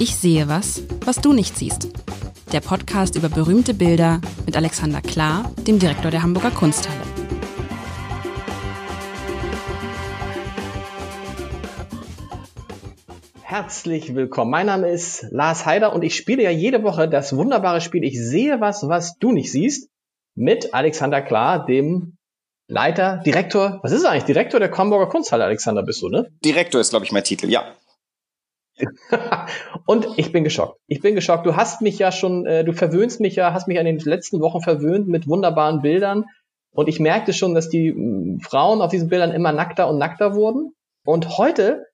Ich sehe was, was du nicht siehst. Der Podcast über berühmte Bilder mit Alexander Klar, dem Direktor der Hamburger Kunsthalle. Herzlich willkommen. Mein Name ist Lars Heider und ich spiele ja jede Woche das wunderbare Spiel Ich sehe was, was du nicht siehst mit Alexander Klar, dem Leiter, Direktor, was ist er eigentlich? Direktor der Hamburger Kunsthalle, Alexander, bist du, ne? Direktor ist, glaube ich, mein Titel, ja. und ich bin geschockt. Ich bin geschockt. Du hast mich ja schon, äh, du verwöhnst mich ja, hast mich in den letzten Wochen verwöhnt mit wunderbaren Bildern. Und ich merkte schon, dass die mh, Frauen auf diesen Bildern immer nackter und nackter wurden. Und heute,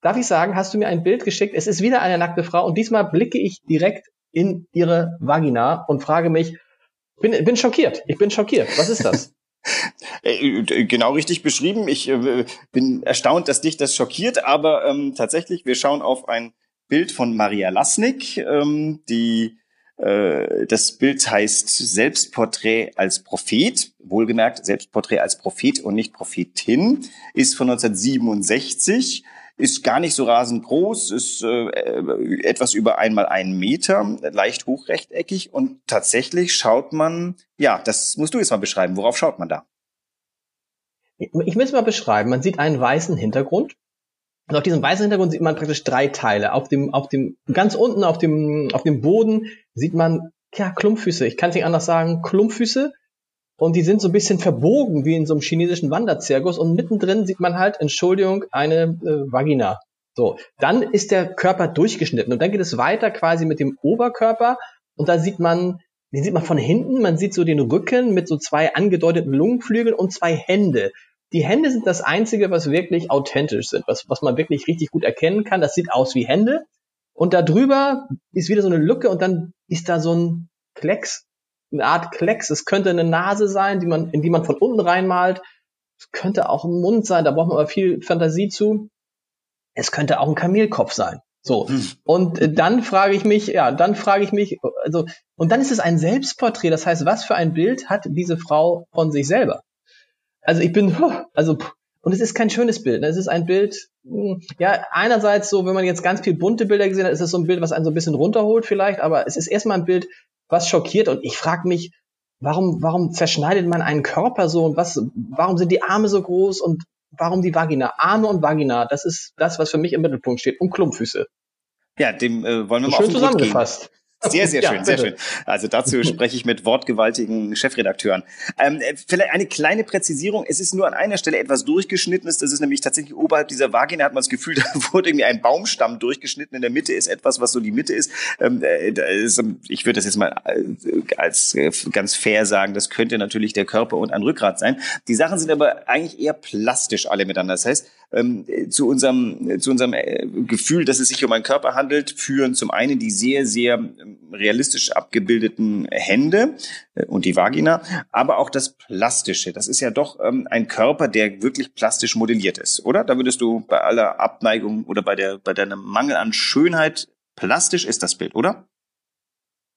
darf ich sagen, hast du mir ein Bild geschickt. Es ist wieder eine nackte Frau. Und diesmal blicke ich direkt in ihre Vagina und frage mich, bin, bin schockiert. Ich bin schockiert. Was ist das? Äh, genau richtig beschrieben. Ich äh, bin erstaunt, dass dich das schockiert, aber ähm, tatsächlich, wir schauen auf ein Bild von Maria Lasnik, ähm, die äh, das Bild heißt Selbstporträt als Prophet, wohlgemerkt Selbstporträt als Prophet und nicht Prophetin, ist von 1967 ist gar nicht so rasend groß, ist äh, etwas über einmal einen Meter, leicht hochrechteckig und tatsächlich schaut man, ja, das musst du jetzt mal beschreiben. Worauf schaut man da? Ich will es mal beschreiben. Man sieht einen weißen Hintergrund. Und auf diesem weißen Hintergrund sieht man praktisch drei Teile. Auf dem, auf dem, ganz unten auf dem, auf dem Boden sieht man, ja, Klumpfüße. Ich kann es nicht anders sagen, Klumpfüße und die sind so ein bisschen verbogen wie in so einem chinesischen Wanderzirkus und mittendrin sieht man halt, Entschuldigung, eine äh, Vagina. So, dann ist der Körper durchgeschnitten und dann geht es weiter quasi mit dem Oberkörper und da sieht man, den sieht man von hinten, man sieht so den Rücken mit so zwei angedeuteten Lungenflügeln und zwei Hände. Die Hände sind das einzige, was wirklich authentisch sind, was, was man wirklich richtig gut erkennen kann. Das sieht aus wie Hände. Und da drüber ist wieder so eine Lücke und dann ist da so ein Klecks eine Art Klecks. Es könnte eine Nase sein, die man, in die man von unten reinmalt. Es könnte auch ein Mund sein, da braucht man aber viel Fantasie zu. Es könnte auch ein Kamelkopf sein. So. Hm. Und äh, dann frage ich mich, ja, dann frage ich mich, also, und dann ist es ein Selbstporträt. Das heißt, was für ein Bild hat diese Frau von sich selber? Also ich bin, also, und es ist kein schönes Bild. Ne? Es ist ein Bild, hm, ja, einerseits so, wenn man jetzt ganz viel bunte Bilder gesehen hat, ist es so ein Bild, was einen so ein bisschen runterholt vielleicht, aber es ist erstmal ein Bild, was schockiert und ich frage mich, warum, warum zerschneidet man einen Körper so und was, warum sind die Arme so groß und warum die Vagina? Arme und Vagina, das ist das, was für mich im Mittelpunkt steht und Klumpfüße. Ja, dem äh, wollen wir mal Schön zusammengefasst. Sehr, sehr schön, ja, sehr schön. Also dazu spreche ich mit wortgewaltigen Chefredakteuren. Ähm, vielleicht eine kleine Präzisierung. Es ist nur an einer Stelle etwas durchgeschnittenes. Das ist nämlich tatsächlich oberhalb dieser Vagina hat man das Gefühl, da wurde irgendwie ein Baumstamm durchgeschnitten. In der Mitte ist etwas, was so die Mitte ist. Ähm, äh, ist ich würde das jetzt mal äh, als äh, ganz fair sagen. Das könnte natürlich der Körper und ein Rückgrat sein. Die Sachen sind aber eigentlich eher plastisch alle miteinander. Das heißt, ähm, zu unserem, zu unserem äh, Gefühl, dass es sich um einen Körper handelt, führen zum einen die sehr, sehr ähm, realistisch abgebildeten Hände äh, und die Vagina, aber auch das Plastische. Das ist ja doch ähm, ein Körper, der wirklich plastisch modelliert ist, oder? Da würdest du bei aller Abneigung oder bei der, bei deinem Mangel an Schönheit plastisch ist das Bild, oder?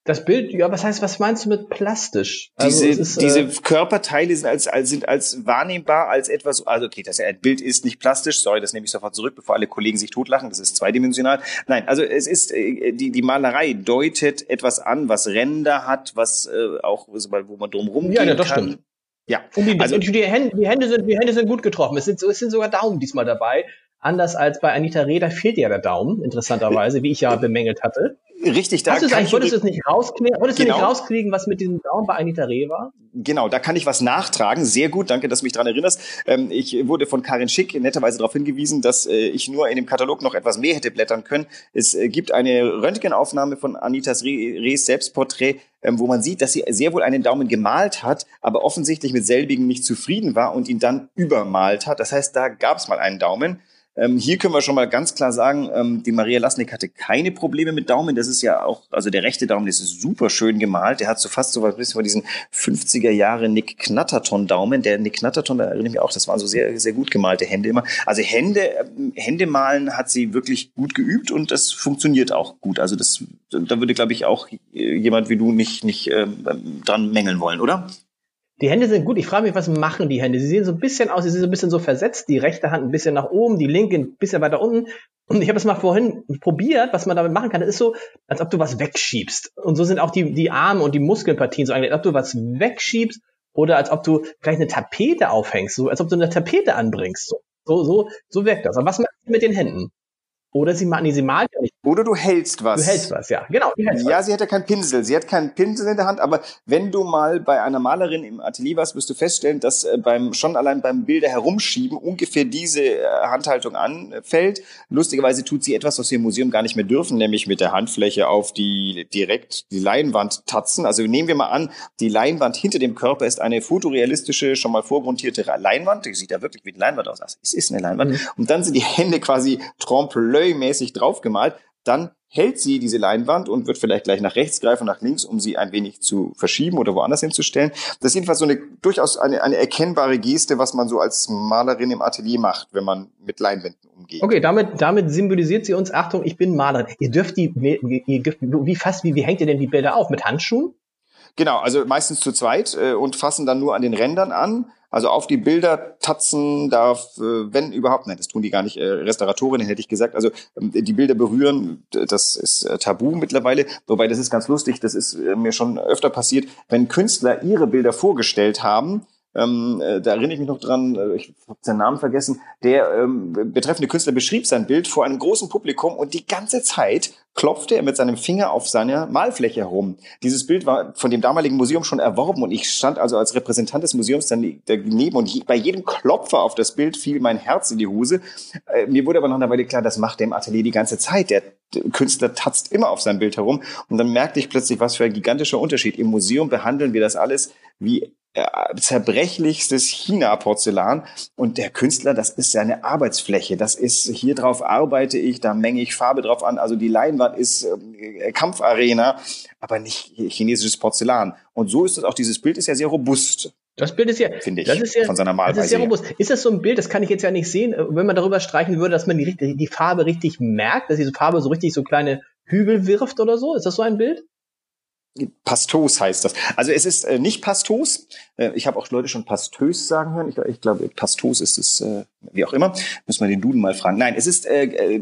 Das Bild, ja, was heißt, was meinst du mit plastisch? Also diese, ist, diese äh, Körperteile sind als, als, sind als wahrnehmbar als etwas, also okay, das ein Bild ist nicht plastisch, sorry, das nehme ich sofort zurück, bevor alle Kollegen sich totlachen, das ist zweidimensional. Nein, also es ist, äh, die, die Malerei deutet etwas an, was Ränder hat, was äh, auch, wo man drumherum ja, gehen ja, das kann. Stimmt. Ja, und die, also, und die, Hände, die, Hände sind, die Hände sind gut getroffen. Es sind, es sind sogar Daumen diesmal dabei. Anders als bei Anita Reda fehlt ja der Daumen, interessanterweise, wie ich ja bemängelt hatte. Richtig, da Hast kann ich wolltest du es nicht rauskriegen, wolltest genau. du nicht rauskriegen, was mit diesem Daumen bei Anita Reh war? Genau, da kann ich was nachtragen. Sehr gut, danke, dass du mich daran erinnerst. Ähm, ich wurde von Karin Schick netterweise darauf hingewiesen, dass äh, ich nur in dem Katalog noch etwas mehr hätte blättern können. Es äh, gibt eine Röntgenaufnahme von Anitas Rehs Selbstporträt, ähm, wo man sieht, dass sie sehr wohl einen Daumen gemalt hat, aber offensichtlich mit selbigen nicht zufrieden war und ihn dann übermalt hat. Das heißt, da gab es mal einen Daumen. Ähm, hier können wir schon mal ganz klar sagen, ähm, die Maria Lasnik hatte keine Probleme mit Daumen. Das ist ja auch, also der rechte Daumen, das ist super schön gemalt. Der hat so fast so was bisschen von diesen 50er Jahre Nick Knatterton Daumen. Der Nick Knatterton, da erinnere ich mich auch, das waren so sehr, sehr gut gemalte Hände immer. Also Hände, ähm, Hände malen hat sie wirklich gut geübt und das funktioniert auch gut. Also das, da würde, glaube ich, auch jemand wie du nicht, nicht ähm, dran mängeln wollen, oder? Die Hände sind gut. Ich frage mich, was machen die Hände? Sie sehen so ein bisschen aus, sie sind so ein bisschen so versetzt. Die rechte Hand ein bisschen nach oben, die linke ein bisschen weiter unten. Und ich habe es mal vorhin probiert, was man damit machen kann. Das ist so, als ob du was wegschiebst. Und so sind auch die, die Arme und die Muskelpartien so eigentlich, als ob du was wegschiebst oder als ob du vielleicht eine Tapete aufhängst, so als ob du eine Tapete anbringst. So, so, so, so wirkt das. Aber was machst du mit den Händen? Oder sie, nee, sie malt ja nicht. Oder du hältst was. Du hältst was, ja. Genau. Ja, was. sie hat ja keinen Pinsel. Sie hat keinen Pinsel in der Hand, aber wenn du mal bei einer Malerin im Atelier warst, wirst du feststellen, dass äh, beim, schon allein beim Bilder herumschieben ungefähr diese äh, Handhaltung anfällt. Lustigerweise tut sie etwas, was wir im Museum gar nicht mehr dürfen, nämlich mit der Handfläche auf die, direkt die Leinwand tatzen. Also nehmen wir mal an, die Leinwand hinter dem Körper ist eine fotorealistische, schon mal vormontierte Leinwand. Die sieht ja wirklich wie eine Leinwand aus. Es ist eine Leinwand. Mhm. Und dann sind die Hände quasi trompe mäßig draufgemalt, dann hält sie diese Leinwand und wird vielleicht gleich nach rechts greifen, nach links, um sie ein wenig zu verschieben oder woanders hinzustellen. Das ist jedenfalls so eine durchaus eine, eine erkennbare Geste, was man so als Malerin im Atelier macht, wenn man mit Leinwänden umgeht. Okay, damit, damit symbolisiert sie uns, Achtung, ich bin Malerin. Ihr dürft die, ihr dürft, wie fast, wie, wie hängt ihr denn die Bilder auf? Mit Handschuhen? Genau, also meistens zu zweit äh, und fassen dann nur an den Rändern an. Also auf die Bilder tatzen darf, äh, wenn überhaupt, nein, das tun die gar nicht, äh, Restauratorinnen hätte ich gesagt. Also ähm, die Bilder berühren, das ist äh, tabu mittlerweile. Wobei das ist ganz lustig, das ist äh, mir schon öfter passiert, wenn Künstler ihre Bilder vorgestellt haben, ähm, äh, da erinnere ich mich noch dran, äh, ich habe seinen Namen vergessen, der ähm, betreffende Künstler beschrieb sein Bild vor einem großen Publikum und die ganze Zeit klopfte er mit seinem Finger auf seiner Malfläche herum. Dieses Bild war von dem damaligen Museum schon erworben und ich stand also als Repräsentant des Museums daneben und bei jedem Klopfer auf das Bild fiel mein Herz in die Hose. Äh, mir wurde aber nach einer Weile klar, das macht er im Atelier die ganze Zeit. Der Künstler tatzt immer auf sein Bild herum und dann merkte ich plötzlich, was für ein gigantischer Unterschied. Im Museum behandeln wir das alles wie zerbrechlichstes China-Porzellan. Und der Künstler, das ist seine Arbeitsfläche. Das ist, hier drauf arbeite ich, da menge ich Farbe drauf an. Also die Leinwand ist äh, Kampfarena, aber nicht chinesisches Porzellan. Und so ist es auch, dieses Bild ist ja sehr robust. Das Bild ist ja, finde ich, das ist ja, von seiner Malweise. Das ist, ja robust. ist das so ein Bild, das kann ich jetzt ja nicht sehen, äh, wenn man darüber streichen würde, dass man die, die Farbe richtig merkt, dass diese Farbe so richtig so kleine Hügel wirft oder so? Ist das so ein Bild? Pastos heißt das. Also es ist äh, nicht Pastos. Äh, ich habe auch Leute schon Pastös sagen hören. Ich, ich glaube, Pastos ist es, äh, wie auch immer. Müssen wir den Duden mal fragen. Nein, es ist äh, äh,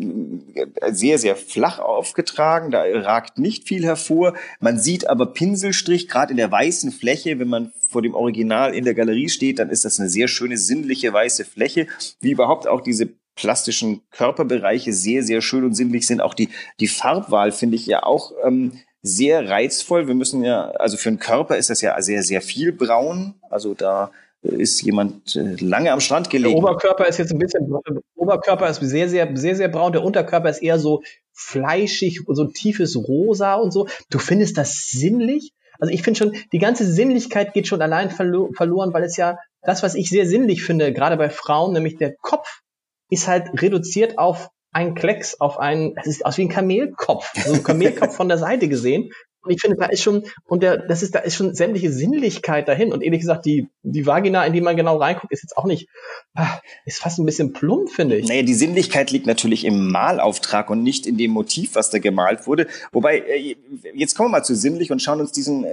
sehr, sehr flach aufgetragen. Da ragt nicht viel hervor. Man sieht aber Pinselstrich, gerade in der weißen Fläche. Wenn man vor dem Original in der Galerie steht, dann ist das eine sehr schöne, sinnliche weiße Fläche. Wie überhaupt auch diese plastischen Körperbereiche sehr, sehr schön und sinnlich sind. Auch die, die Farbwahl finde ich ja auch ähm, sehr reizvoll. Wir müssen ja, also für den Körper ist das ja sehr, sehr viel braun. Also da ist jemand äh, lange am Strand gelegen. Der Oberkörper ist jetzt ein bisschen, der Oberkörper ist sehr, sehr, sehr, sehr braun. Der Unterkörper ist eher so fleischig, so tiefes Rosa und so. Du findest das sinnlich? Also ich finde schon, die ganze Sinnlichkeit geht schon allein verlo verloren, weil es ja das, was ich sehr sinnlich finde, gerade bei Frauen, nämlich der Kopf, ist halt reduziert auf ein Klecks auf einen, das sieht aus wie ein Kamelkopf, so ein Kamelkopf von der Seite gesehen. Und ich finde, da ist schon, und der, das ist, da ist schon sämtliche Sinnlichkeit dahin. Und ehrlich gesagt, die, die Vagina, in die man genau reinguckt, ist jetzt auch nicht, ah, ist fast ein bisschen plump, finde ich. Naja, die Sinnlichkeit liegt natürlich im Malauftrag und nicht in dem Motiv, was da gemalt wurde. Wobei, äh, jetzt kommen wir mal zu sinnlich und schauen uns diesen äh,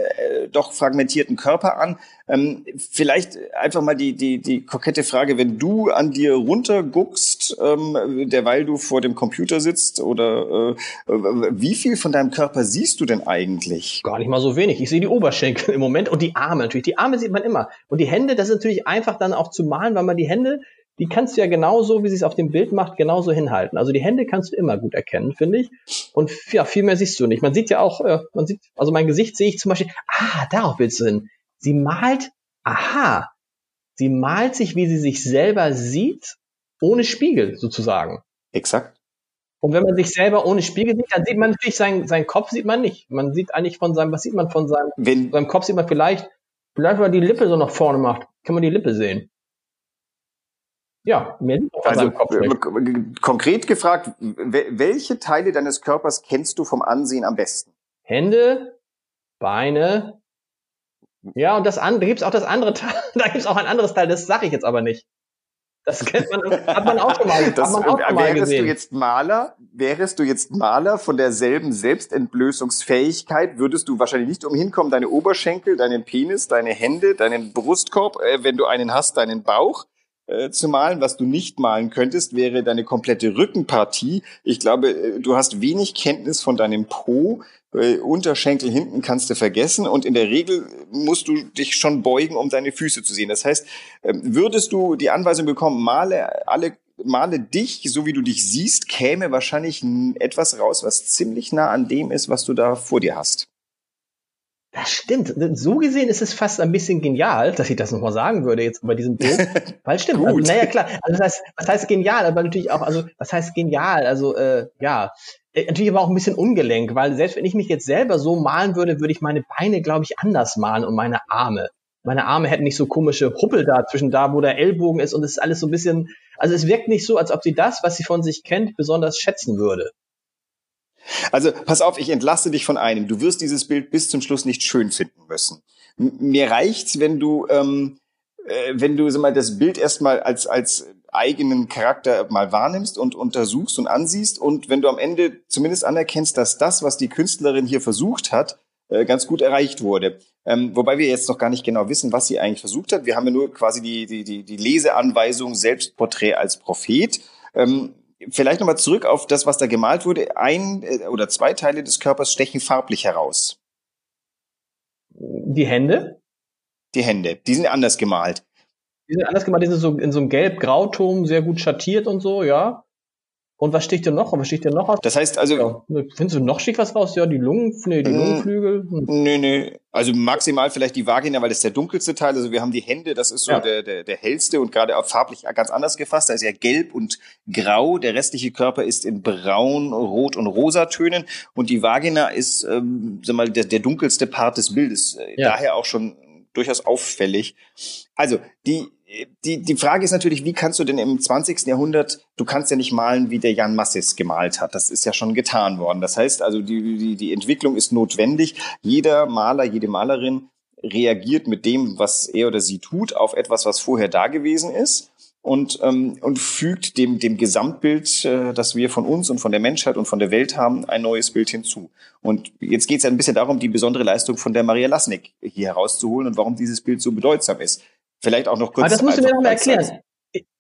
doch fragmentierten Körper an. Ähm, vielleicht einfach mal die, die, die kokette Frage, wenn du an dir runterguckst, ähm, derweil du vor dem Computer sitzt, oder äh, wie viel von deinem Körper siehst du denn eigentlich? Gar nicht mal so wenig. Ich sehe die Oberschenkel im Moment und die Arme natürlich. Die Arme sieht man immer. Und die Hände, das ist natürlich einfach dann auch zu malen, weil man die Hände, die kannst du ja genauso, wie sie es auf dem Bild macht, genauso hinhalten. Also die Hände kannst du immer gut erkennen, finde ich. Und ja, viel mehr siehst du nicht. Man sieht ja auch, äh, man sieht, also mein Gesicht sehe ich zum Beispiel, ah, darauf willst du hin. Sie malt, aha, sie malt sich, wie sie sich selber sieht, ohne Spiegel sozusagen. Exakt. Und wenn man sich selber ohne Spiegel sieht, dann sieht man natürlich seinen, seinen Kopf sieht man nicht. Man sieht eigentlich von seinem, was sieht man von seinem, wenn, seinem Kopf sieht man vielleicht, vielleicht wenn man die Lippe so nach vorne macht, kann man die Lippe sehen. Ja, mehr also, Kopf nicht. konkret gefragt, welche Teile deines Körpers kennst du vom Ansehen am besten? Hände, Beine, ja, und das andere, da gibt's auch das andere Teil, da gibt's auch ein anderes Teil, das sage ich jetzt aber nicht. Das kennt man, hat man auch schon mal, das, hat man auch schon mal wärest gesehen. du jetzt Maler, wärest du jetzt Maler von derselben Selbstentblößungsfähigkeit, würdest du wahrscheinlich nicht umhin kommen, deine Oberschenkel, deinen Penis, deine Hände, deinen Brustkorb, äh, wenn du einen hast, deinen Bauch, äh, zu malen. Was du nicht malen könntest, wäre deine komplette Rückenpartie. Ich glaube, äh, du hast wenig Kenntnis von deinem Po. Äh, Unterschenkel hinten kannst du vergessen und in der Regel musst du dich schon beugen, um deine Füße zu sehen. Das heißt, ähm, würdest du die Anweisung bekommen, male alle male dich, so wie du dich siehst, käme wahrscheinlich etwas raus, was ziemlich nah an dem ist, was du da vor dir hast. Das stimmt. So gesehen ist es fast ein bisschen genial, dass ich das nochmal sagen würde jetzt bei diesem Bild. Weil stimmt. also, naja, klar. Also das heißt, was heißt genial? Aber natürlich auch, also was heißt genial? Also äh, ja, äh, natürlich aber auch ein bisschen ungelenk, weil selbst wenn ich mich jetzt selber so malen würde, würde ich meine Beine, glaube ich, anders malen und meine Arme. Meine Arme hätten nicht so komische Huppel da zwischen da, wo der Ellbogen ist und es ist alles so ein bisschen, also es wirkt nicht so, als ob sie das, was sie von sich kennt, besonders schätzen würde. Also pass auf, ich entlasse dich von einem. Du wirst dieses Bild bis zum Schluss nicht schön finden müssen. M mir reicht's, wenn du, ähm, äh, wenn du sag mal, das Bild erstmal als, als eigenen Charakter mal wahrnimmst und untersuchst und ansiehst und wenn du am Ende zumindest anerkennst, dass das, was die Künstlerin hier versucht hat, äh, ganz gut erreicht wurde. Ähm, wobei wir jetzt noch gar nicht genau wissen, was sie eigentlich versucht hat. Wir haben ja nur quasi die, die, die, die Leseanweisung Selbstporträt als Prophet. Ähm, vielleicht nochmal zurück auf das, was da gemalt wurde. Ein äh, oder zwei Teile des Körpers stechen farblich heraus. Die Hände? Die Hände, die sind anders gemalt. Die sind anders gemalt, die sind so in so einem gelb-grauton, sehr gut schattiert und so, ja. Und was sticht denn noch? Und was sticht denn noch aus? Das heißt also. Ja. Findest du noch sticht was raus? Ja, die Lungen, nee, die Lungenflügel. Hm. Nee, nee. Also maximal vielleicht die Vagina, weil das ist der dunkelste Teil. Also wir haben die Hände, das ist so ja. der, der, der hellste und gerade auch farblich ganz anders gefasst. Da ist ja gelb und grau. Der restliche Körper ist in braun, rot und rosa Tönen. Und die Vagina ist, ähm, sag mal, der, der dunkelste Part des Bildes. Ja. Daher auch schon durchaus auffällig. Also die die, die Frage ist natürlich, wie kannst du denn im 20. Jahrhundert, du kannst ja nicht malen, wie der Jan Massis gemalt hat. Das ist ja schon getan worden. Das heißt also, die, die, die Entwicklung ist notwendig. Jeder Maler, jede Malerin reagiert mit dem, was er oder sie tut, auf etwas, was vorher da gewesen ist und, ähm, und fügt dem, dem Gesamtbild, äh, das wir von uns und von der Menschheit und von der Welt haben, ein neues Bild hinzu. Und jetzt geht es ja ein bisschen darum, die besondere Leistung von der Maria Lasnik hier herauszuholen und warum dieses Bild so bedeutsam ist. Vielleicht auch noch kurz. Aber das musst du mir noch mal erklären.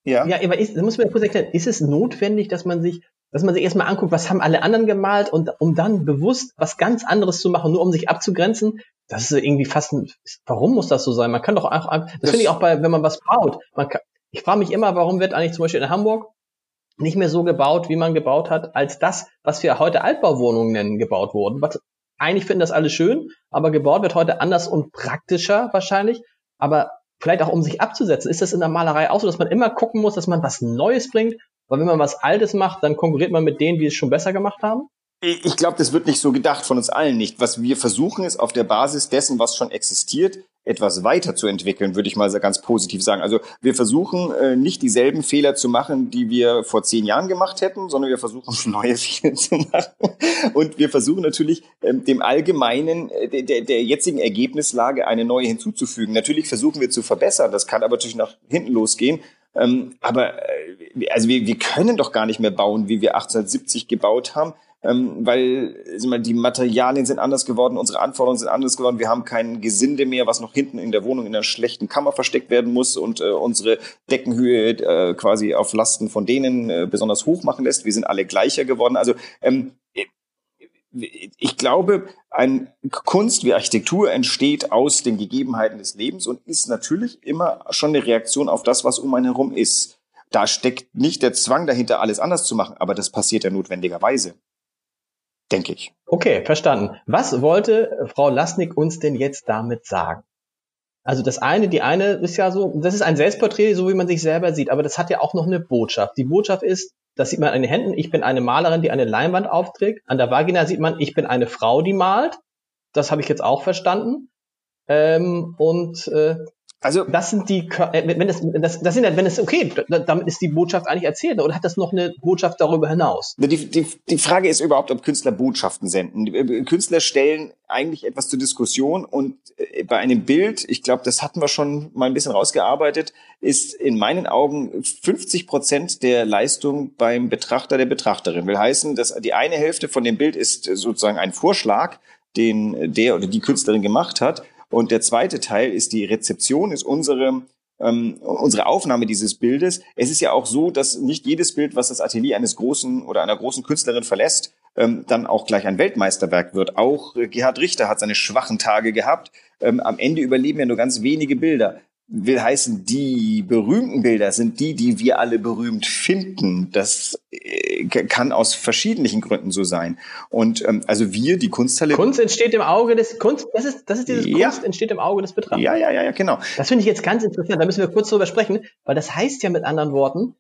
Ja. Ja, aber ist, das musst du mir kurz erklären. Ist es notwendig, dass man sich, dass man sich erstmal anguckt, was haben alle anderen gemalt und um dann bewusst was ganz anderes zu machen, nur um sich abzugrenzen? Das ist irgendwie fast ein, warum muss das so sein? Man kann doch auch, das, das finde ich auch bei, wenn man was baut. Man kann, ich frage mich immer, warum wird eigentlich zum Beispiel in Hamburg nicht mehr so gebaut, wie man gebaut hat, als das, was wir heute Altbauwohnungen nennen, gebaut wurden. Was, eigentlich finden das alle schön, aber gebaut wird heute anders und praktischer wahrscheinlich. Aber vielleicht auch um sich abzusetzen, ist das in der Malerei auch so, dass man immer gucken muss, dass man was Neues bringt, weil wenn man was Altes macht, dann konkurriert man mit denen, die es schon besser gemacht haben? Ich glaube, das wird nicht so gedacht von uns allen nicht. Was wir versuchen ist auf der Basis dessen, was schon existiert, etwas weiterzuentwickeln, würde ich mal ganz positiv sagen. Also wir versuchen äh, nicht dieselben Fehler zu machen, die wir vor zehn Jahren gemacht hätten, sondern wir versuchen neue Fehler zu machen. Und wir versuchen natürlich ähm, dem allgemeinen, äh, der, der jetzigen Ergebnislage eine neue hinzuzufügen. Natürlich versuchen wir zu verbessern. Das kann aber natürlich nach hinten losgehen. Ähm, aber äh, also wir, wir können doch gar nicht mehr bauen, wie wir 1870 gebaut haben ähm, weil mal, die Materialien sind anders geworden, unsere Anforderungen sind anders geworden. Wir haben kein Gesinde mehr, was noch hinten in der Wohnung in einer schlechten Kammer versteckt werden muss und äh, unsere Deckenhöhe äh, quasi auf Lasten von denen äh, besonders hoch machen lässt. Wir sind alle gleicher geworden. Also ähm, ich glaube, ein Kunst wie Architektur entsteht aus den Gegebenheiten des Lebens und ist natürlich immer schon eine Reaktion auf das, was um einen herum ist. Da steckt nicht der Zwang dahinter, alles anders zu machen, aber das passiert ja notwendigerweise denke ich. Okay, verstanden. Was wollte Frau Lasnik uns denn jetzt damit sagen? Also das eine, die eine ist ja so, das ist ein Selbstporträt, so wie man sich selber sieht, aber das hat ja auch noch eine Botschaft. Die Botschaft ist, das sieht man an den Händen, ich bin eine Malerin, die eine Leinwand aufträgt. An der Vagina sieht man, ich bin eine Frau, die malt. Das habe ich jetzt auch verstanden. Ähm, und äh, also das sind die, äh, wenn das, das, das sind wenn es okay, damit ist die Botschaft eigentlich erzählt, oder hat das noch eine Botschaft darüber hinaus? Die, die, die Frage ist überhaupt, ob Künstler Botschaften senden. Äh, Künstler stellen eigentlich etwas zur Diskussion und äh, bei einem Bild, ich glaube, das hatten wir schon mal ein bisschen rausgearbeitet, ist in meinen Augen 50 Prozent der Leistung beim Betrachter der Betrachterin. Will heißen, dass die eine Hälfte von dem Bild ist sozusagen ein Vorschlag, den der oder die Künstlerin gemacht hat und der zweite Teil ist die Rezeption, ist unsere ähm, unsere Aufnahme dieses Bildes. Es ist ja auch so, dass nicht jedes Bild, was das Atelier eines großen oder einer großen Künstlerin verlässt, ähm, dann auch gleich ein Weltmeisterwerk wird. Auch äh, Gerhard Richter hat seine schwachen Tage gehabt. Ähm, am Ende überleben ja nur ganz wenige Bilder will heißen, die berühmten Bilder sind die, die wir alle berühmt finden. Das äh, kann aus verschiedenen Gründen so sein. Und ähm, also wir, die Kunsthalle. Kunst entsteht im Auge des Kunst. Das ist das ist dieses ja. Kunst entsteht im Auge des Betrachters. Ja, ja, ja, ja, genau. Das finde ich jetzt ganz interessant. Da müssen wir kurz drüber sprechen, weil das heißt ja mit anderen Worten,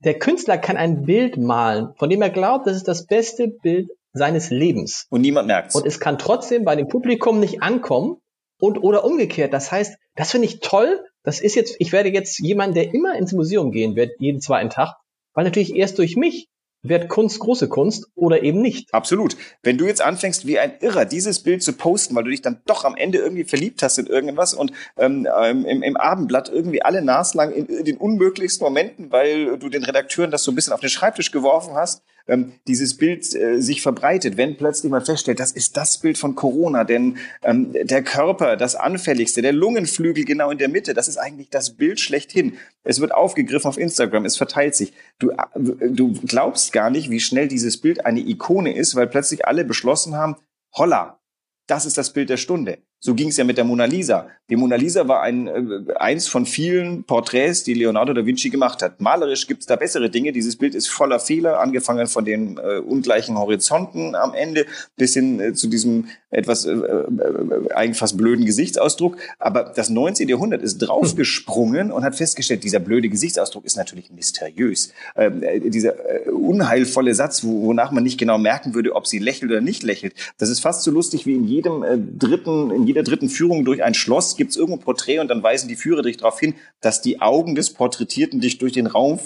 der Künstler kann ein Bild malen, von dem er glaubt, das ist das beste Bild seines Lebens. Und niemand merkt's. Und es kann trotzdem bei dem Publikum nicht ankommen, und oder umgekehrt. Das heißt, das finde ich toll. Das ist jetzt, ich werde jetzt jemand, der immer ins Museum gehen wird, jeden zweiten Tag, weil natürlich erst durch mich wird Kunst große Kunst oder eben nicht. Absolut. Wenn du jetzt anfängst, wie ein Irrer dieses Bild zu posten, weil du dich dann doch am Ende irgendwie verliebt hast in irgendwas und ähm, ähm im, im Abendblatt irgendwie alle naslang in, in den unmöglichsten Momenten, weil du den Redakteuren das so ein bisschen auf den Schreibtisch geworfen hast, ähm, dieses Bild äh, sich verbreitet, wenn plötzlich man feststellt, das ist das Bild von Corona, denn ähm, der Körper, das Anfälligste, der Lungenflügel genau in der Mitte, das ist eigentlich das Bild schlechthin. Es wird aufgegriffen auf Instagram, es verteilt sich. Du, äh, du glaubst gar nicht, wie schnell dieses Bild eine Ikone ist, weil plötzlich alle beschlossen haben, holla, das ist das Bild der Stunde. So ging es ja mit der Mona Lisa. Die Mona Lisa war ein, äh, eins von vielen Porträts, die Leonardo da Vinci gemacht hat. Malerisch gibt es da bessere Dinge. Dieses Bild ist voller Fehler, angefangen von den äh, ungleichen Horizonten am Ende bis hin äh, zu diesem etwas äh, äh, eigentlich fast blöden Gesichtsausdruck. Aber das 19. Jahrhundert ist draufgesprungen und hat festgestellt, dieser blöde Gesichtsausdruck ist natürlich mysteriös. Ähm, äh, dieser äh, unheilvolle Satz, wo, wonach man nicht genau merken würde, ob sie lächelt oder nicht lächelt. Das ist fast so lustig wie in jedem äh, dritten, in jeder dritten Führung durch ein Schloss gibt es irgendwo ein Porträt und dann weisen die Führer dich darauf hin, dass die Augen des Porträtierten dich durch den Raum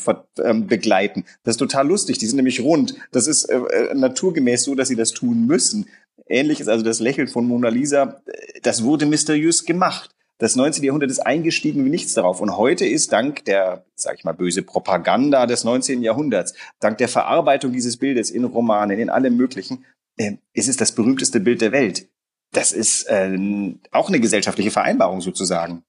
ähm, begleiten. Das ist total lustig. Die sind nämlich rund. Das ist äh, äh, naturgemäß so, dass sie das tun müssen. Ähnlich ist also das Lächeln von Mona Lisa. Das wurde mysteriös gemacht. Das 19. Jahrhundert ist eingestiegen wie nichts darauf. Und heute ist dank der, sag ich mal, böse Propaganda des 19. Jahrhunderts, dank der Verarbeitung dieses Bildes in Romanen, in allem Möglichen, äh, ist es das berühmteste Bild der Welt das ist äh, auch eine gesellschaftliche Vereinbarung sozusagen.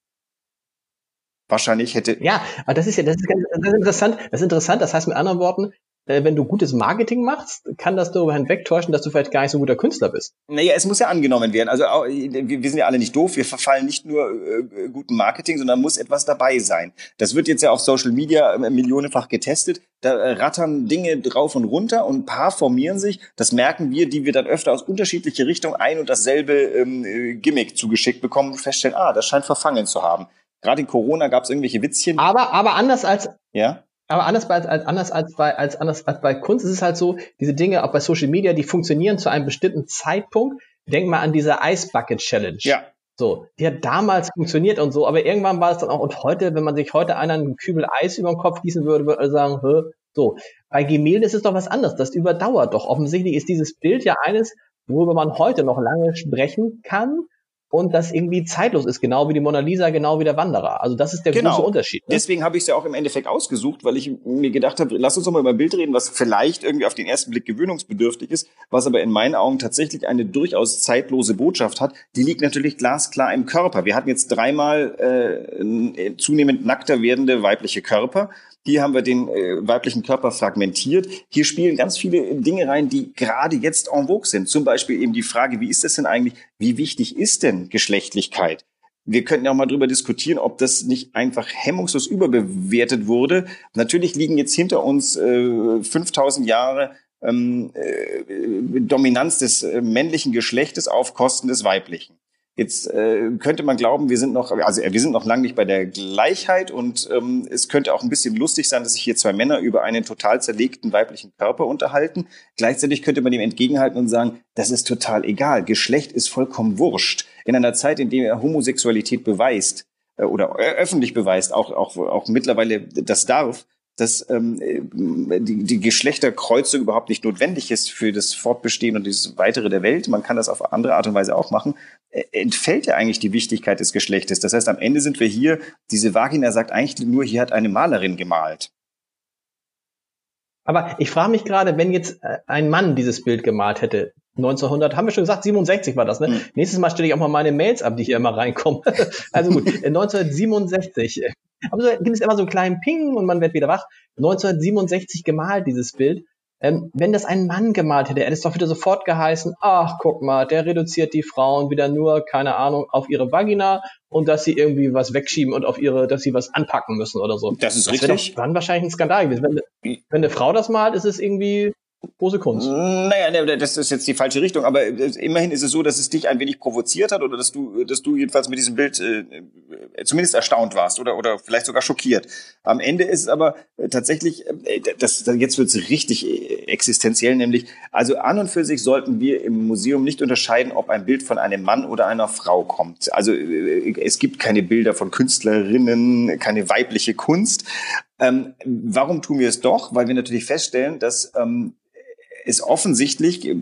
Wahrscheinlich hätte. Ja, aber das ist ja, das ist, ganz, das ist interessant. Das ist interessant. Das heißt mit anderen Worten, äh, wenn du gutes Marketing machst, kann das darüber hinwegtäuschen, dass du vielleicht gar nicht so ein guter Künstler bist. Naja, es muss ja angenommen werden. Also wir sind ja alle nicht doof, wir verfallen nicht nur äh, guten Marketing, sondern muss etwas dabei sein. Das wird jetzt ja auf Social Media äh, millionenfach getestet. Da äh, rattern Dinge drauf und runter und ein paar formieren sich. Das merken wir, die wir dann öfter aus unterschiedliche Richtungen ein und dasselbe ähm, äh, Gimmick zugeschickt bekommen und feststellen, ah, das scheint verfangen zu haben. Gerade in Corona gab es irgendwelche Witzchen. Aber, aber anders als, ja? Aber anders bei, als, anders als bei, als anders als bei Kunst ist es halt so, diese Dinge auch bei Social Media, die funktionieren zu einem bestimmten Zeitpunkt. Denk mal an diese Ice Bucket Challenge. Ja. So, die hat damals funktioniert und so, aber irgendwann war es dann auch, und heute, wenn man sich heute einer einen Kübel Eis über den Kopf gießen würde, würde man sagen, Hö, so. Bei Gemälde ist es doch was anderes. Das überdauert doch. Offensichtlich ist dieses Bild ja eines, worüber man heute noch lange sprechen kann und das irgendwie zeitlos ist, genau wie die Mona Lisa, genau wie der Wanderer. Also das ist der genau. große Unterschied. Ne? Deswegen habe ich es ja auch im Endeffekt ausgesucht, weil ich mir gedacht habe, lass uns doch mal über ein Bild reden, was vielleicht irgendwie auf den ersten Blick gewöhnungsbedürftig ist, was aber in meinen Augen tatsächlich eine durchaus zeitlose Botschaft hat. Die liegt natürlich glasklar im Körper. Wir hatten jetzt dreimal äh, zunehmend nackter werdende weibliche Körper. Hier haben wir den äh, weiblichen Körper fragmentiert. Hier spielen ganz viele Dinge rein, die gerade jetzt en vogue sind. Zum Beispiel eben die Frage, wie ist das denn eigentlich? Wie wichtig ist denn Geschlechtlichkeit? Wir könnten ja auch mal drüber diskutieren, ob das nicht einfach hemmungslos überbewertet wurde. Natürlich liegen jetzt hinter uns äh, 5000 Jahre ähm, äh, Dominanz des äh, männlichen Geschlechtes auf Kosten des weiblichen. Jetzt äh, könnte man glauben, wir sind noch, also wir sind noch lange nicht bei der Gleichheit und ähm, es könnte auch ein bisschen lustig sein, dass sich hier zwei Männer über einen total zerlegten weiblichen Körper unterhalten. Gleichzeitig könnte man dem entgegenhalten und sagen, das ist total egal. Geschlecht ist vollkommen wurscht. In einer Zeit, in der er Homosexualität beweist äh, oder öffentlich beweist, auch, auch, auch mittlerweile das darf, dass ähm, die, die Geschlechterkreuzung überhaupt nicht notwendig ist für das Fortbestehen und das Weitere der Welt. Man kann das auf andere Art und Weise auch machen. Entfällt ja eigentlich die Wichtigkeit des Geschlechtes. Das heißt, am Ende sind wir hier, diese Vagina sagt eigentlich nur, hier hat eine Malerin gemalt. Aber ich frage mich gerade, wenn jetzt äh, ein Mann dieses Bild gemalt hätte, 1900, haben wir schon gesagt, 67 war das, ne? Mhm. Nächstes Mal stelle ich auch mal meine Mails ab, die hier immer reinkommen. also gut, 1967. Aber so gibt es immer so einen kleinen Ping und man wird wieder wach. 1967 gemalt, dieses Bild. Ähm, wenn das ein Mann gemalt hätte, hätte es doch wieder sofort geheißen, ach, guck mal, der reduziert die Frauen wieder nur, keine Ahnung, auf ihre Vagina und dass sie irgendwie was wegschieben und auf ihre, dass sie was anpacken müssen oder so. Das ist das richtig. Doch dann wahrscheinlich ein Skandal gewesen. Wenn, wenn eine Frau das malt, ist es irgendwie große Kunst. Naja, ne, das ist jetzt die falsche Richtung, aber äh, immerhin ist es so, dass es dich ein wenig provoziert hat oder dass du, dass du jedenfalls mit diesem Bild äh, äh, zumindest erstaunt warst oder, oder vielleicht sogar schockiert. Am Ende ist es aber äh, tatsächlich, äh, das, jetzt wird es richtig äh, existenziell, nämlich, also an und für sich sollten wir im Museum nicht unterscheiden, ob ein Bild von einem Mann oder einer Frau kommt. Also äh, es gibt keine Bilder von Künstlerinnen, keine weibliche Kunst. Ähm, warum tun wir es doch? Weil wir natürlich feststellen, dass ähm, es offensichtlich äh,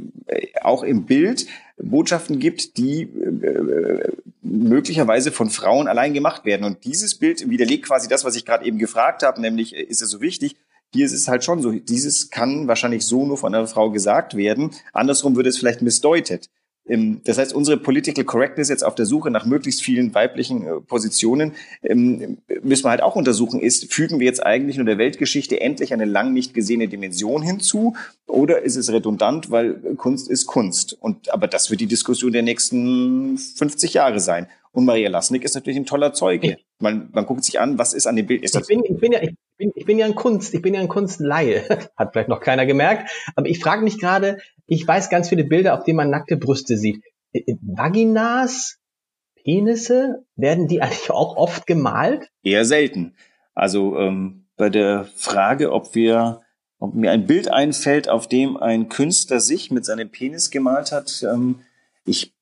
auch im Bild Botschaften gibt, die äh, möglicherweise von Frauen allein gemacht werden. Und dieses Bild widerlegt quasi das, was ich gerade eben gefragt habe, nämlich äh, ist es so wichtig? Hier ist es halt schon so, dieses kann wahrscheinlich so nur von einer Frau gesagt werden. Andersrum würde es vielleicht missdeutet. Das heißt, unsere Political Correctness jetzt auf der Suche nach möglichst vielen weiblichen äh, Positionen ähm, müssen wir halt auch untersuchen, ist, fügen wir jetzt eigentlich nur der Weltgeschichte endlich eine lang nicht gesehene Dimension hinzu oder ist es redundant, weil Kunst ist Kunst? Und, aber das wird die Diskussion der nächsten 50 Jahre sein. Und Maria Lasnik ist natürlich ein toller Zeuge. Man, man guckt sich an, was ist an dem Bild. Ist ich, bin, ich, bin ja, ich, bin, ich bin ja ein Kunst, ich bin ja ein Kunstlaie. Hat vielleicht noch keiner gemerkt. Aber ich frage mich gerade, ich weiß ganz viele Bilder, auf denen man nackte Brüste sieht. Äh, äh, Vaginas, Penisse, werden die eigentlich auch oft gemalt? Eher selten. Also ähm, bei der Frage, ob wir, ob mir ein Bild einfällt, auf dem ein Künstler sich mit seinem Penis gemalt hat, ähm, ich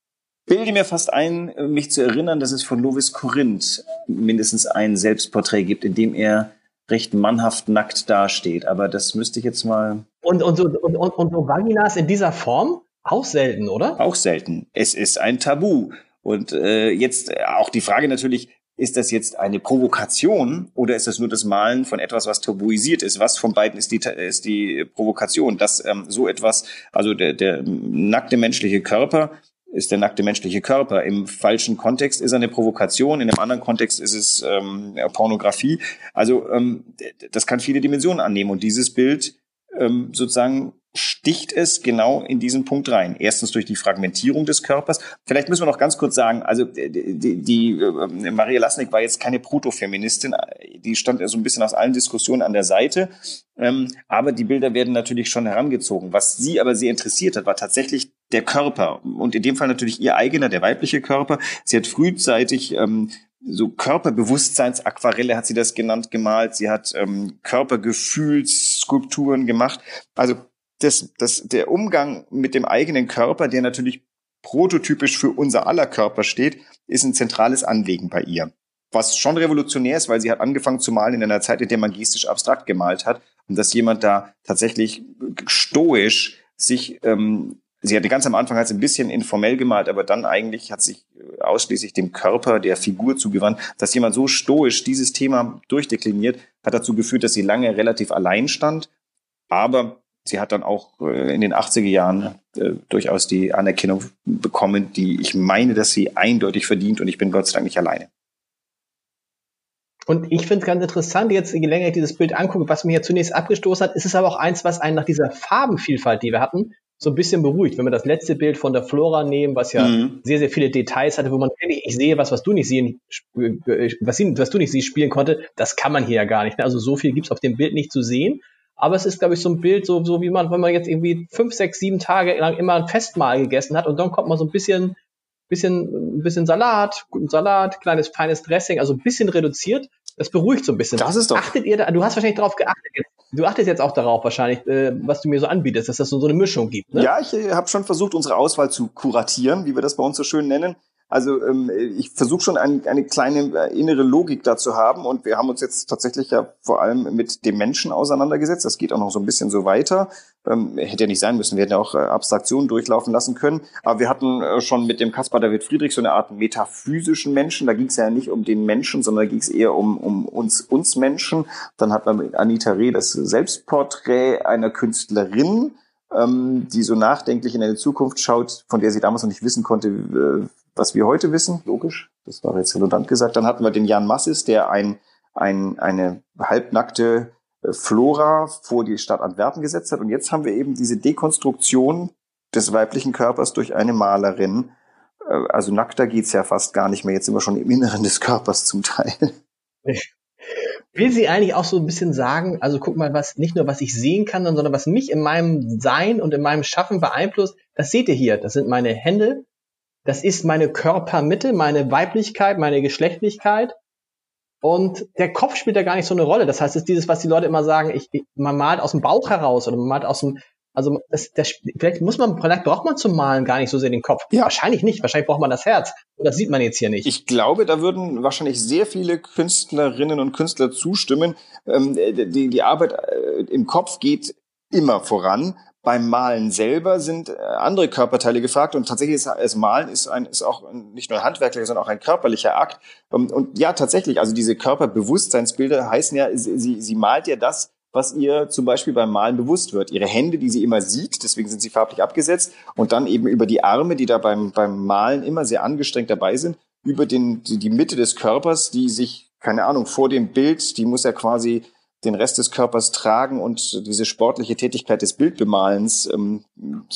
bilde mir fast ein, mich zu erinnern, dass es von Lovis Corinth mindestens ein Selbstporträt gibt, in dem er recht mannhaft nackt dasteht. Aber das müsste ich jetzt mal. Und, und, so, und, und, und so Vaginas in dieser Form? Auch selten, oder? Auch selten. Es ist ein Tabu. Und äh, jetzt auch die Frage natürlich, ist das jetzt eine Provokation oder ist das nur das Malen von etwas, was tabuisiert ist? Was von beiden ist die, ist die Provokation? Dass ähm, so etwas, also der, der nackte menschliche Körper ist der nackte menschliche Körper. Im falschen Kontext ist er eine Provokation, in einem anderen Kontext ist es ähm, Pornografie. Also ähm, das kann viele Dimensionen annehmen und dieses Bild ähm, sozusagen sticht es genau in diesen Punkt rein. Erstens durch die Fragmentierung des Körpers. Vielleicht müssen wir noch ganz kurz sagen, also die, die, die äh, Maria Lasnik war jetzt keine Protofeministin, die stand ja so ein bisschen aus allen Diskussionen an der Seite. Ähm, aber die Bilder werden natürlich schon herangezogen. Was sie aber sehr interessiert hat, war tatsächlich der Körper. Und in dem Fall natürlich ihr eigener, der weibliche Körper. Sie hat frühzeitig ähm, so Körperbewusstseinsaquarelle hat sie das genannt, gemalt. Sie hat ähm, Körpergefühlsskulpturen gemacht. Also das, das, der Umgang mit dem eigenen Körper, der natürlich prototypisch für unser aller Körper steht, ist ein zentrales Anliegen bei ihr. Was schon revolutionär ist, weil sie hat angefangen zu malen in einer Zeit, in der man gestisch abstrakt gemalt hat und dass jemand da tatsächlich stoisch sich ähm, Sie hatte ganz am Anfang hat ein bisschen informell gemalt, aber dann eigentlich hat sich äh, ausschließlich dem Körper der Figur zugewandt. Dass jemand so stoisch dieses Thema durchdekliniert, hat dazu geführt, dass sie lange relativ allein stand. Aber sie hat dann auch äh, in den 80er Jahren äh, durchaus die Anerkennung bekommen, die ich meine, dass sie eindeutig verdient und ich bin Gott sei Dank nicht alleine. Und ich finde es ganz interessant, jetzt je länger ich dieses Bild angucke, was mir hier zunächst abgestoßen hat, ist es aber auch eins, was einen nach dieser Farbenvielfalt, die wir hatten, so ein bisschen beruhigt. Wenn wir das letzte Bild von der Flora nehmen, was ja mhm. sehr, sehr viele Details hatte, wo man, ich sehe was, was du nicht sehen, was, was du nicht siehst, spielen konnte, das kann man hier ja gar nicht. Also so viel gibt's auf dem Bild nicht zu sehen. Aber es ist, glaube ich, so ein Bild, so, so wie man, wenn man jetzt irgendwie fünf, sechs, sieben Tage lang immer ein Festmahl gegessen hat und dann kommt man so ein bisschen, bisschen, ein bisschen Salat, guten Salat, kleines, feines Dressing, also ein bisschen reduziert. Das beruhigt so ein bisschen. Das ist doch. Achtet ihr da, du hast wahrscheinlich darauf geachtet. Du achtest jetzt auch darauf wahrscheinlich, äh, was du mir so anbietest, dass das so, so eine Mischung gibt. Ne? Ja, ich äh, habe schon versucht, unsere Auswahl zu kuratieren, wie wir das bei uns so schön nennen. Also ähm, ich versuche schon ein, eine kleine äh, innere Logik dazu haben und wir haben uns jetzt tatsächlich ja vor allem mit dem Menschen auseinandergesetzt. Das geht auch noch so ein bisschen so weiter. Ähm, hätte ja nicht sein müssen. Wir hätten ja auch äh, Abstraktionen durchlaufen lassen können. Aber wir hatten äh, schon mit dem Caspar David Friedrich so eine Art metaphysischen Menschen. Da ging es ja nicht um den Menschen, sondern da ging es eher um, um uns, uns Menschen. Dann hat man mit Anita Reh das Selbstporträt einer Künstlerin ähm, die so nachdenklich in eine Zukunft schaut, von der sie damals noch nicht wissen konnte, was wir heute wissen, logisch, das war jetzt redundant gesagt. Dann hatten wir den Jan Massis, der ein ein, eine halbnackte äh, Flora vor die Stadt Antwerpen gesetzt hat. Und jetzt haben wir eben diese Dekonstruktion des weiblichen Körpers durch eine Malerin. Äh, also nackter geht's ja fast gar nicht mehr. Jetzt sind wir schon im Inneren des Körpers zum Teil. Will sie eigentlich auch so ein bisschen sagen, also guck mal, was nicht nur was ich sehen kann, sondern was mich in meinem Sein und in meinem Schaffen beeinflusst, das seht ihr hier. Das sind meine Hände, das ist meine Körpermitte, meine Weiblichkeit, meine Geschlechtlichkeit. Und der Kopf spielt da gar nicht so eine Rolle. Das heißt, es ist dieses, was die Leute immer sagen, ich, ich, man malt aus dem Bauch heraus oder man malt aus dem, also das, das, vielleicht muss man, vielleicht braucht man zum Malen gar nicht so sehr den Kopf. Ja. Wahrscheinlich nicht. Wahrscheinlich braucht man das Herz. Und das sieht man jetzt hier nicht. Ich glaube, da würden wahrscheinlich sehr viele Künstlerinnen und Künstler zustimmen. Ähm, die, die Arbeit äh, im Kopf geht immer voran. Beim Malen selber sind äh, andere Körperteile gefragt und tatsächlich ist das Malen ist ein ist auch nicht nur ein handwerklicher, sondern auch ein körperlicher Akt. Und, und ja, tatsächlich, also diese Körperbewusstseinsbilder heißen ja, sie, sie malt ja das, was ihr zum Beispiel beim Malen bewusst wird. Ihre Hände, die sie immer sieht, deswegen sind sie farblich abgesetzt, und dann eben über die Arme, die da beim, beim Malen immer sehr angestrengt dabei sind, über den, die, die Mitte des Körpers, die sich, keine Ahnung, vor dem Bild, die muss ja quasi den Rest des Körpers tragen und diese sportliche Tätigkeit des Bildbemalens ähm,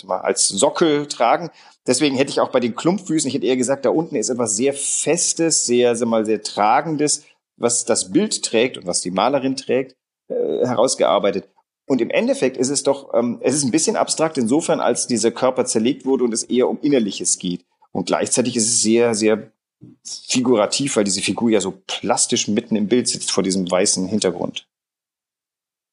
als Sockel tragen. Deswegen hätte ich auch bei den Klumpfüßen, ich hätte eher gesagt, da unten ist etwas sehr Festes, sehr, sag mal, sehr Tragendes, was das Bild trägt und was die Malerin trägt, äh, herausgearbeitet. Und im Endeffekt ist es doch, ähm, es ist ein bisschen abstrakt insofern, als dieser Körper zerlegt wurde und es eher um Innerliches geht. Und gleichzeitig ist es sehr, sehr figurativ, weil diese Figur ja so plastisch mitten im Bild sitzt vor diesem weißen Hintergrund.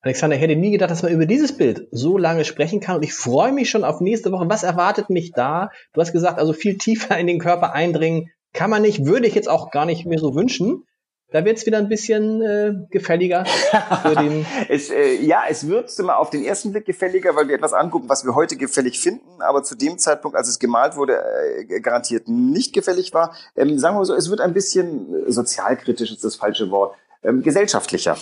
Alexander, ich hätte nie gedacht, dass man über dieses Bild so lange sprechen kann und ich freue mich schon auf nächste Woche. Was erwartet mich da? Du hast gesagt, also viel tiefer in den Körper eindringen kann man nicht, würde ich jetzt auch gar nicht mehr so wünschen. Da wird es wieder ein bisschen äh, gefälliger. Für den es, äh, ja, es wird immer auf den ersten Blick gefälliger, weil wir etwas angucken, was wir heute gefällig finden, aber zu dem Zeitpunkt, als es gemalt wurde, äh, garantiert nicht gefällig war. Ähm, sagen wir so, es wird ein bisschen äh, sozialkritisch, ist das falsche Wort, ähm, gesellschaftlicher.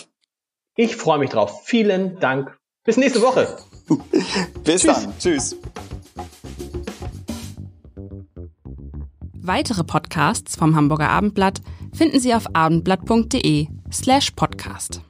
Ich freue mich drauf. Vielen Dank. Bis nächste Woche. Bis Tschüss. dann. Tschüss. Weitere Podcasts vom Hamburger Abendblatt finden Sie auf abendblatt.de slash podcast.